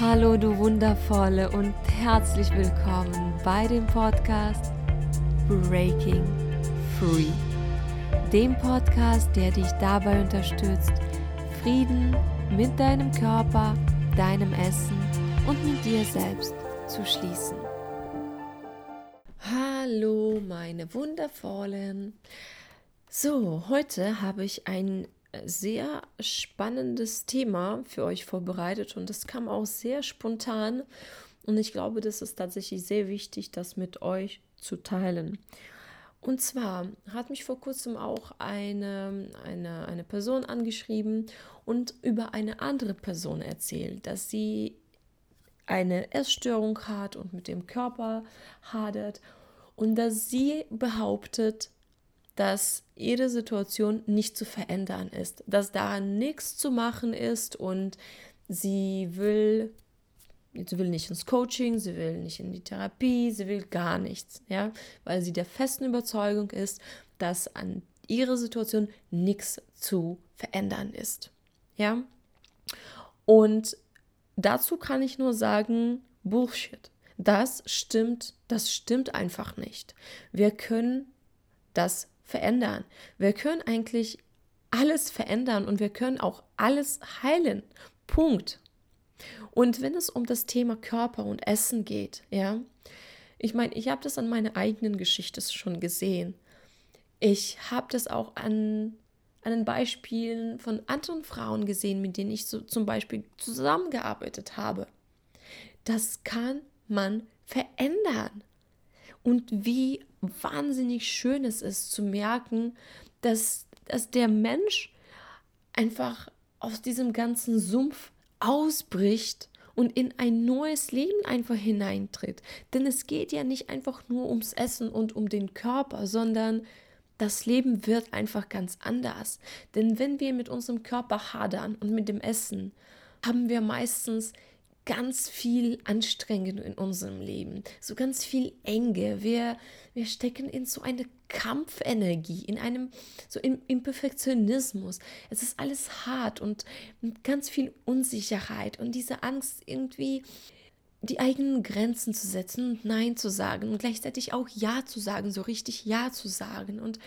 Hallo du wundervolle und herzlich willkommen bei dem Podcast Breaking Free. Dem Podcast, der dich dabei unterstützt, Frieden mit deinem Körper, deinem Essen und mit dir selbst zu schließen. Hallo meine wundervollen. So, heute habe ich ein sehr spannendes Thema für euch vorbereitet und es kam auch sehr spontan und ich glaube, das ist tatsächlich sehr wichtig, das mit euch zu teilen. Und zwar hat mich vor kurzem auch eine, eine, eine Person angeschrieben und über eine andere Person erzählt, dass sie eine Essstörung hat und mit dem Körper hadert und dass sie behauptet, dass ihre Situation nicht zu verändern ist, dass daran nichts zu machen ist und sie will, sie will nicht ins Coaching, sie will nicht in die Therapie, sie will gar nichts, ja, weil sie der festen Überzeugung ist, dass an ihrer Situation nichts zu verändern ist, ja. Und dazu kann ich nur sagen, Bullshit. Das stimmt, das stimmt einfach nicht. Wir können das verändern. Wir können eigentlich alles verändern und wir können auch alles heilen. Punkt. Und wenn es um das Thema Körper und Essen geht, ja, ich meine, ich habe das an meiner eigenen Geschichte schon gesehen. Ich habe das auch an, an den Beispielen von anderen Frauen gesehen, mit denen ich so zum Beispiel zusammengearbeitet habe. Das kann man verändern. Und wie wahnsinnig schön es ist zu merken, dass, dass der Mensch einfach aus diesem ganzen Sumpf ausbricht und in ein neues Leben einfach hineintritt. Denn es geht ja nicht einfach nur ums Essen und um den Körper, sondern das Leben wird einfach ganz anders. Denn wenn wir mit unserem Körper hadern und mit dem Essen, haben wir meistens ganz viel Anstrengung in unserem Leben, so ganz viel Enge. Wir, wir stecken in so eine Kampfenergie, in einem, so im, im Perfektionismus. Es ist alles hart und ganz viel Unsicherheit und diese Angst irgendwie die eigenen Grenzen zu setzen und Nein zu sagen und gleichzeitig auch Ja zu sagen, so richtig Ja zu sagen. Und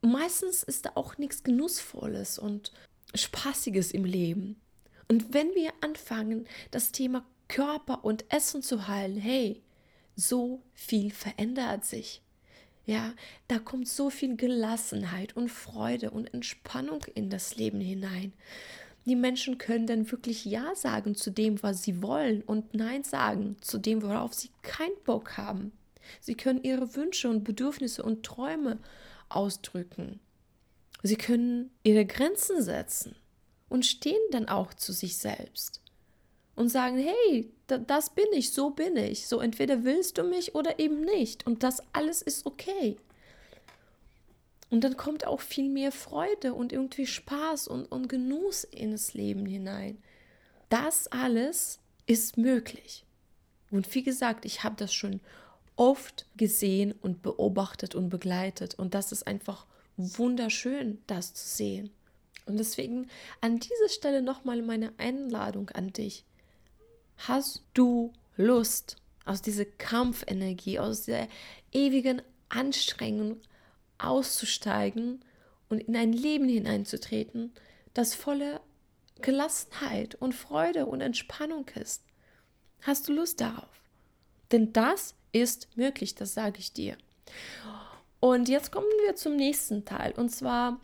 meistens ist da auch nichts Genussvolles und Spaßiges im Leben. Und wenn wir anfangen, das Thema Körper und Essen zu heilen, hey, so viel verändert sich. Ja, da kommt so viel Gelassenheit und Freude und Entspannung in das Leben hinein. Die Menschen können dann wirklich Ja sagen zu dem, was sie wollen und Nein sagen zu dem, worauf sie keinen Bock haben. Sie können ihre Wünsche und Bedürfnisse und Träume ausdrücken. Sie können ihre Grenzen setzen und stehen dann auch zu sich selbst und sagen, hey, das bin ich, so bin ich. So entweder willst du mich oder eben nicht. Und das alles ist okay. Und dann kommt auch viel mehr Freude und irgendwie Spaß und, und Genuss ins Leben hinein. Das alles ist möglich. Und wie gesagt, ich habe das schon oft gesehen und beobachtet und begleitet. Und das ist einfach wunderschön, das zu sehen. Und deswegen an dieser Stelle nochmal meine Einladung an dich. Hast du Lust, aus dieser Kampfenergie, aus der ewigen Anstrengung auszusteigen und in ein Leben hineinzutreten, das voller Gelassenheit und Freude und Entspannung ist? Hast du Lust darauf? Denn das ist möglich, das sage ich dir. Und jetzt kommen wir zum nächsten Teil. Und zwar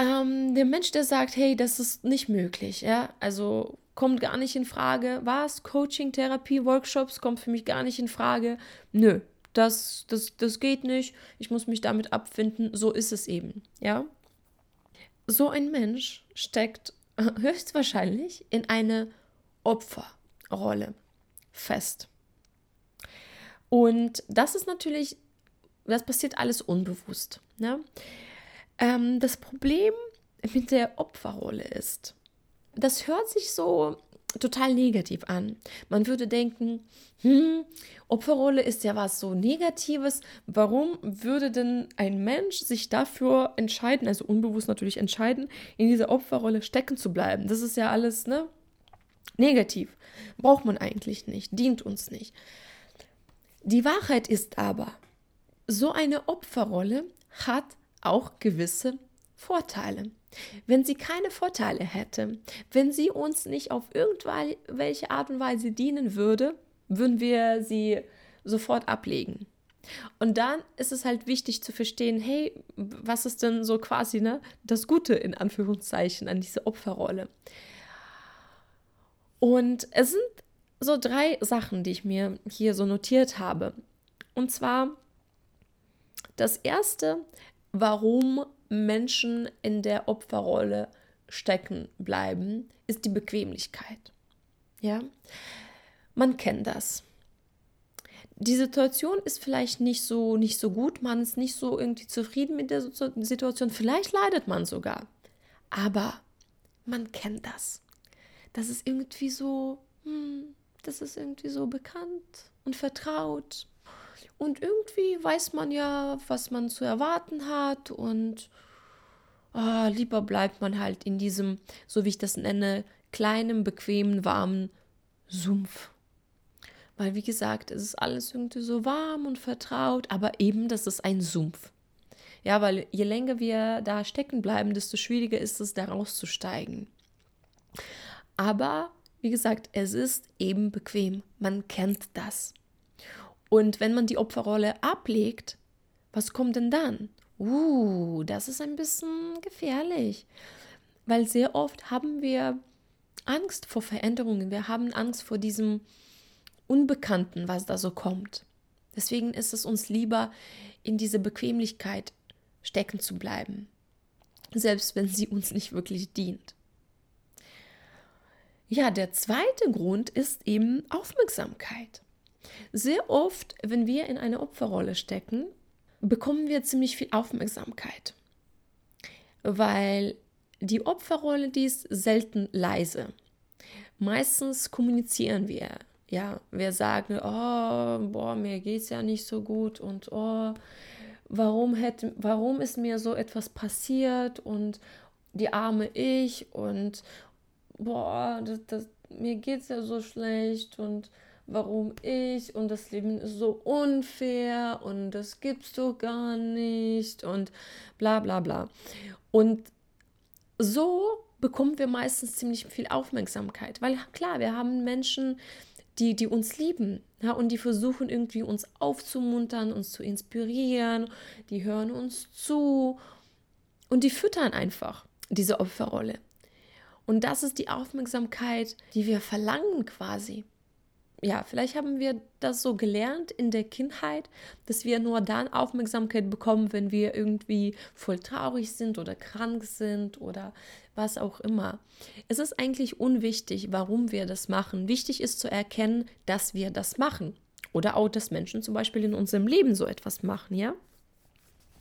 ähm, der Mensch, der sagt, hey, das ist nicht möglich, ja, also kommt gar nicht in Frage. Was? Coaching, Therapie, Workshops kommt für mich gar nicht in Frage. Nö, das, das, das geht nicht. Ich muss mich damit abfinden. So ist es eben, ja. So ein Mensch steckt höchstwahrscheinlich in eine Opferrolle fest. Und das ist natürlich, das passiert alles unbewusst. Ne? Ähm, das Problem mit der Opferrolle ist, das hört sich so total negativ an. Man würde denken, hm, Opferrolle ist ja was so Negatives. Warum würde denn ein Mensch sich dafür entscheiden, also unbewusst natürlich entscheiden, in dieser Opferrolle stecken zu bleiben? Das ist ja alles, ne? Negativ. Braucht man eigentlich nicht, dient uns nicht. Die Wahrheit ist aber, so eine Opferrolle hat auch gewisse Vorteile. Wenn sie keine Vorteile hätte, wenn sie uns nicht auf irgendwelche Art und Weise dienen würde, würden wir sie sofort ablegen. Und dann ist es halt wichtig zu verstehen, hey, was ist denn so quasi ne, das Gute in Anführungszeichen an dieser Opferrolle? Und es sind so drei Sachen, die ich mir hier so notiert habe. Und zwar das erste, warum Menschen in der Opferrolle stecken bleiben, ist die Bequemlichkeit. Ja, man kennt das. Die Situation ist vielleicht nicht so nicht so gut, man ist nicht so irgendwie zufrieden mit der Situation, vielleicht leidet man sogar. Aber man kennt das. Das ist irgendwie so, hm, das ist irgendwie so bekannt und vertraut. Und irgendwie weiß man ja, was man zu erwarten hat und oh, lieber bleibt man halt in diesem, so wie ich das nenne, kleinen, bequemen, warmen Sumpf. Weil, wie gesagt, es ist alles irgendwie so warm und vertraut, aber eben, das ist ein Sumpf. Ja, weil je länger wir da stecken bleiben, desto schwieriger ist es, da rauszusteigen. Aber, wie gesagt, es ist eben bequem. Man kennt das. Und wenn man die Opferrolle ablegt, was kommt denn dann? Uh, das ist ein bisschen gefährlich, weil sehr oft haben wir Angst vor Veränderungen, wir haben Angst vor diesem Unbekannten, was da so kommt. Deswegen ist es uns lieber, in diese Bequemlichkeit stecken zu bleiben, selbst wenn sie uns nicht wirklich dient. Ja, der zweite Grund ist eben Aufmerksamkeit. Sehr oft, wenn wir in eine Opferrolle stecken, bekommen wir ziemlich viel Aufmerksamkeit, weil die Opferrolle, die ist selten leise. Meistens kommunizieren wir. Ja, wir sagen, oh, boah, mir geht's ja nicht so gut und oh, warum hätte, warum ist mir so etwas passiert und die arme ich und boah, das, das, mir geht's ja so schlecht und warum ich und das Leben ist so unfair und das gibst du gar nicht und bla bla bla. Und so bekommen wir meistens ziemlich viel Aufmerksamkeit, weil klar, wir haben Menschen, die, die uns lieben ja, und die versuchen irgendwie uns aufzumuntern, uns zu inspirieren, die hören uns zu und die füttern einfach diese Opferrolle. Und das ist die Aufmerksamkeit, die wir verlangen quasi ja, vielleicht haben wir das so gelernt in der Kindheit, dass wir nur dann Aufmerksamkeit bekommen, wenn wir irgendwie voll traurig sind oder krank sind oder was auch immer. Es ist eigentlich unwichtig, warum wir das machen. Wichtig ist zu erkennen, dass wir das machen. Oder auch, dass Menschen zum Beispiel in unserem Leben so etwas machen, ja?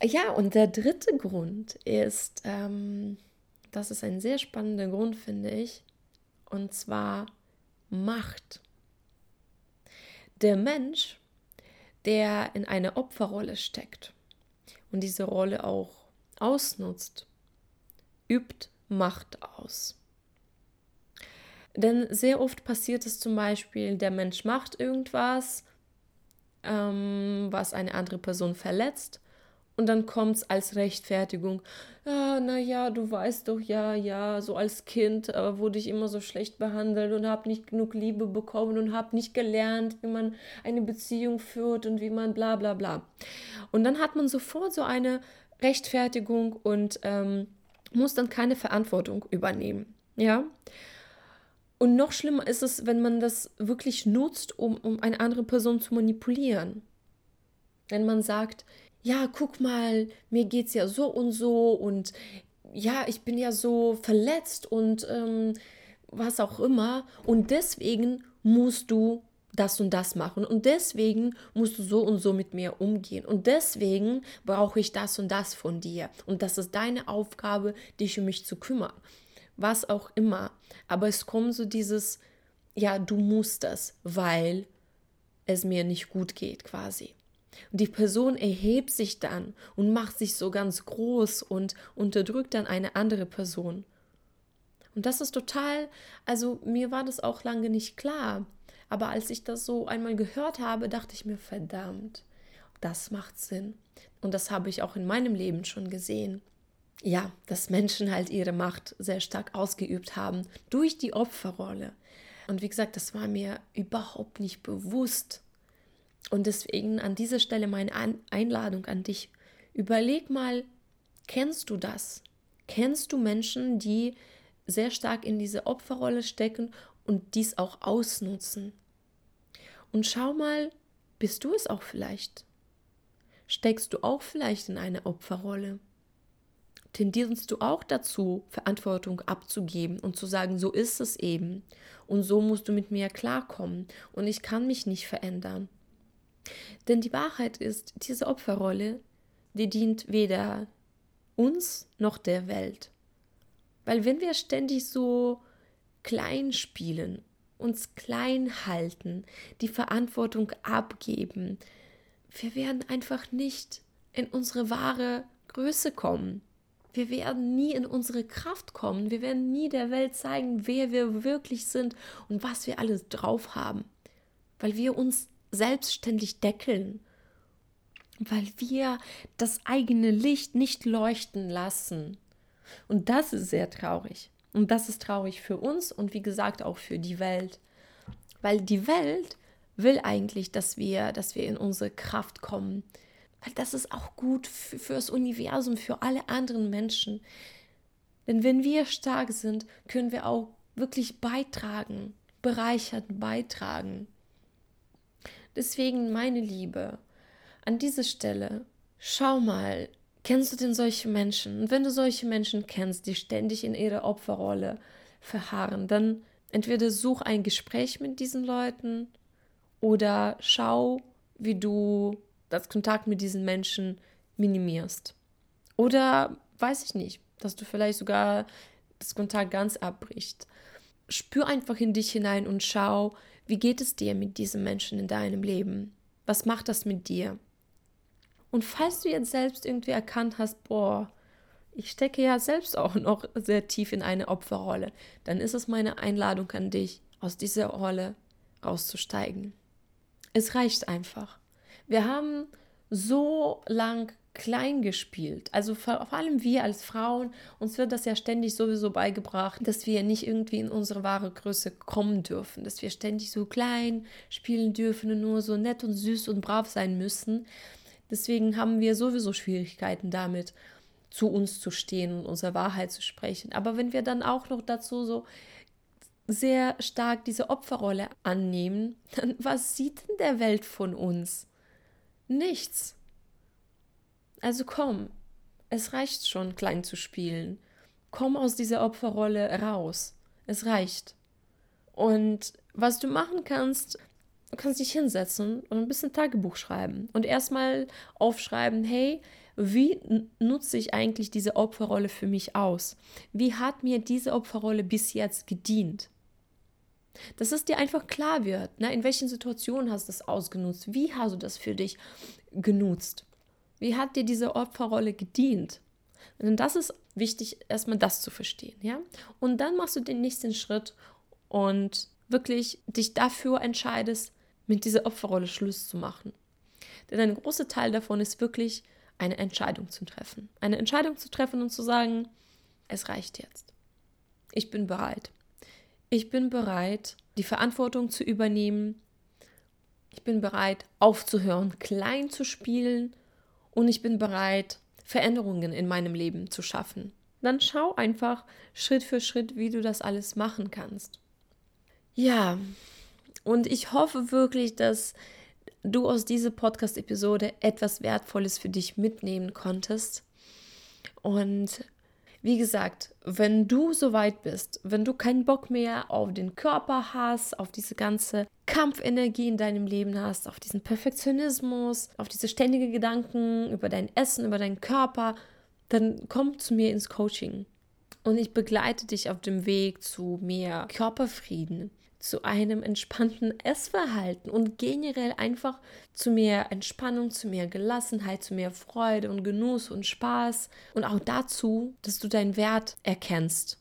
Ja, und der dritte Grund ist, ähm, das ist ein sehr spannender Grund, finde ich, und zwar Macht. Der Mensch, der in eine Opferrolle steckt und diese Rolle auch ausnutzt, übt Macht aus. Denn sehr oft passiert es zum Beispiel, der Mensch macht irgendwas, ähm, was eine andere Person verletzt und dann kommt es als Rechtfertigung. Ja, naja, du weißt doch, ja, ja, so als Kind äh, wurde ich immer so schlecht behandelt und habe nicht genug Liebe bekommen und habe nicht gelernt, wie man eine Beziehung führt und wie man bla bla bla. Und dann hat man sofort so eine Rechtfertigung und ähm, muss dann keine Verantwortung übernehmen. Ja. Und noch schlimmer ist es, wenn man das wirklich nutzt, um, um eine andere Person zu manipulieren. Wenn man sagt, ja, guck mal, mir geht's ja so und so und ja, ich bin ja so verletzt und ähm, was auch immer. Und deswegen musst du das und das machen. Und deswegen musst du so und so mit mir umgehen. Und deswegen brauche ich das und das von dir. Und das ist deine Aufgabe, dich um mich zu kümmern. Was auch immer. Aber es kommt so dieses, ja, du musst das, weil es mir nicht gut geht, quasi. Und die Person erhebt sich dann und macht sich so ganz groß und unterdrückt dann eine andere Person. Und das ist total, also mir war das auch lange nicht klar. Aber als ich das so einmal gehört habe, dachte ich mir, verdammt, das macht Sinn. Und das habe ich auch in meinem Leben schon gesehen. Ja, dass Menschen halt ihre Macht sehr stark ausgeübt haben durch die Opferrolle. Und wie gesagt, das war mir überhaupt nicht bewusst. Und deswegen an dieser Stelle meine Einladung an dich. Überleg mal, kennst du das? Kennst du Menschen, die sehr stark in diese Opferrolle stecken und dies auch ausnutzen? Und schau mal, bist du es auch vielleicht? Steckst du auch vielleicht in eine Opferrolle? Tendierst du auch dazu, Verantwortung abzugeben und zu sagen, so ist es eben und so musst du mit mir klarkommen und ich kann mich nicht verändern? Denn die Wahrheit ist, diese Opferrolle, die dient weder uns noch der Welt. Weil wenn wir ständig so klein spielen, uns klein halten, die Verantwortung abgeben, wir werden einfach nicht in unsere wahre Größe kommen. Wir werden nie in unsere Kraft kommen. Wir werden nie der Welt zeigen, wer wir wirklich sind und was wir alles drauf haben. Weil wir uns selbstständig deckeln. Weil wir das eigene Licht nicht leuchten lassen. Und das ist sehr traurig. Und das ist traurig für uns und wie gesagt auch für die Welt. Weil die Welt will eigentlich, dass wir, dass wir in unsere Kraft kommen. Weil das ist auch gut für, für das Universum, für alle anderen Menschen. Denn wenn wir stark sind, können wir auch wirklich beitragen, bereichert beitragen. Deswegen, meine Liebe, an dieser Stelle, schau mal, kennst du denn solche Menschen? Und wenn du solche Menschen kennst, die ständig in ihrer Opferrolle verharren, dann entweder such ein Gespräch mit diesen Leuten oder schau, wie du das Kontakt mit diesen Menschen minimierst. Oder weiß ich nicht, dass du vielleicht sogar das Kontakt ganz abbrichst. Spür einfach in dich hinein und schau, wie geht es dir mit diesen Menschen in deinem Leben? Was macht das mit dir? Und falls du jetzt selbst irgendwie erkannt hast, boah, ich stecke ja selbst auch noch sehr tief in eine Opferrolle, dann ist es meine Einladung an dich, aus dieser Rolle rauszusteigen. Es reicht einfach. Wir haben so lang klein gespielt. Also vor, vor, allem wir als Frauen, uns wird das ja ständig sowieso beigebracht, dass wir nicht irgendwie in unsere wahre Größe kommen dürfen, dass wir ständig so klein spielen dürfen und nur so nett und süß und brav sein müssen. Deswegen haben wir sowieso Schwierigkeiten damit, zu uns zu stehen und unsere Wahrheit zu sprechen. Aber wenn wir dann auch noch dazu so sehr stark diese Opferrolle annehmen, dann was sieht denn der Welt von uns? Nichts. Also komm, es reicht schon, klein zu spielen. Komm aus dieser Opferrolle raus. Es reicht. Und was du machen kannst, du kannst dich hinsetzen und ein bisschen Tagebuch schreiben und erstmal aufschreiben, hey, wie nutze ich eigentlich diese Opferrolle für mich aus? Wie hat mir diese Opferrolle bis jetzt gedient? Dass es dir einfach klar wird, ne? in welchen Situationen hast du das ausgenutzt, wie hast du das für dich genutzt, wie hat dir diese Opferrolle gedient. Und das ist wichtig, erstmal das zu verstehen, ja. Und dann machst du den nächsten Schritt und wirklich dich dafür entscheidest, mit dieser Opferrolle Schluss zu machen. Denn ein großer Teil davon ist wirklich eine Entscheidung zu treffen. Eine Entscheidung zu treffen und zu sagen, es reicht jetzt. Ich bin bereit. Ich bin bereit, die Verantwortung zu übernehmen. Ich bin bereit, aufzuhören, klein zu spielen. Und ich bin bereit, Veränderungen in meinem Leben zu schaffen. Dann schau einfach Schritt für Schritt, wie du das alles machen kannst. Ja, und ich hoffe wirklich, dass du aus dieser Podcast-Episode etwas Wertvolles für dich mitnehmen konntest. Und wie gesagt, wenn du so weit bist, wenn du keinen Bock mehr auf den Körper hast, auf diese ganze Kampfenergie in deinem Leben hast, auf diesen Perfektionismus, auf diese ständigen Gedanken über dein Essen, über deinen Körper, dann komm zu mir ins Coaching. Und ich begleite dich auf dem Weg zu mehr Körperfrieden, zu einem entspannten Essverhalten und generell einfach zu mehr Entspannung, zu mehr Gelassenheit, zu mehr Freude und Genuss und Spaß und auch dazu, dass du deinen Wert erkennst,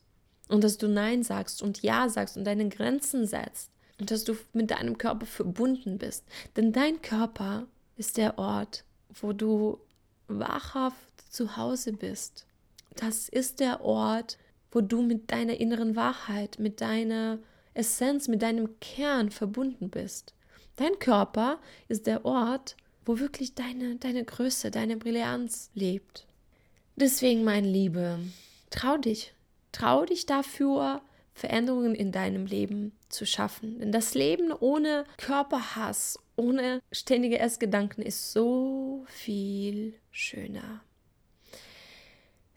und dass du Nein sagst und Ja sagst und deine Grenzen setzt und dass du mit deinem Körper verbunden bist. Denn dein Körper ist der Ort, wo du wachhaft zu Hause bist. Das ist der Ort, wo du mit deiner inneren Wahrheit, mit deiner Essenz, mit deinem Kern verbunden bist. Dein Körper ist der Ort, wo wirklich deine, deine Größe, deine Brillanz lebt. Deswegen, mein Liebe, trau dich. Trau dich dafür, Veränderungen in deinem Leben zu schaffen. Denn das Leben ohne Körperhass, ohne ständige Essgedanken ist so viel schöner.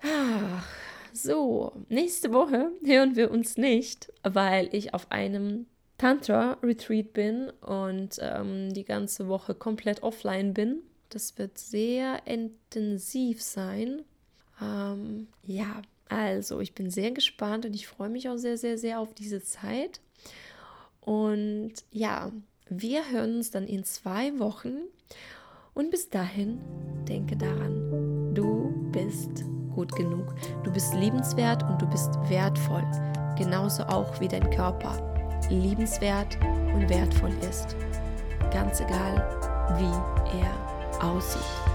Ach, so, nächste Woche hören wir uns nicht, weil ich auf einem Tantra-Retreat bin und ähm, die ganze Woche komplett offline bin. Das wird sehr intensiv sein. Ähm, ja, also ich bin sehr gespannt und ich freue mich auch sehr, sehr, sehr auf diese Zeit. Und ja, wir hören uns dann in zwei Wochen. Und bis dahin, denke daran, du bist gut genug. Du bist liebenswert und du bist wertvoll. Genauso auch wie dein Körper liebenswert und wertvoll ist. Ganz egal, wie er aussieht.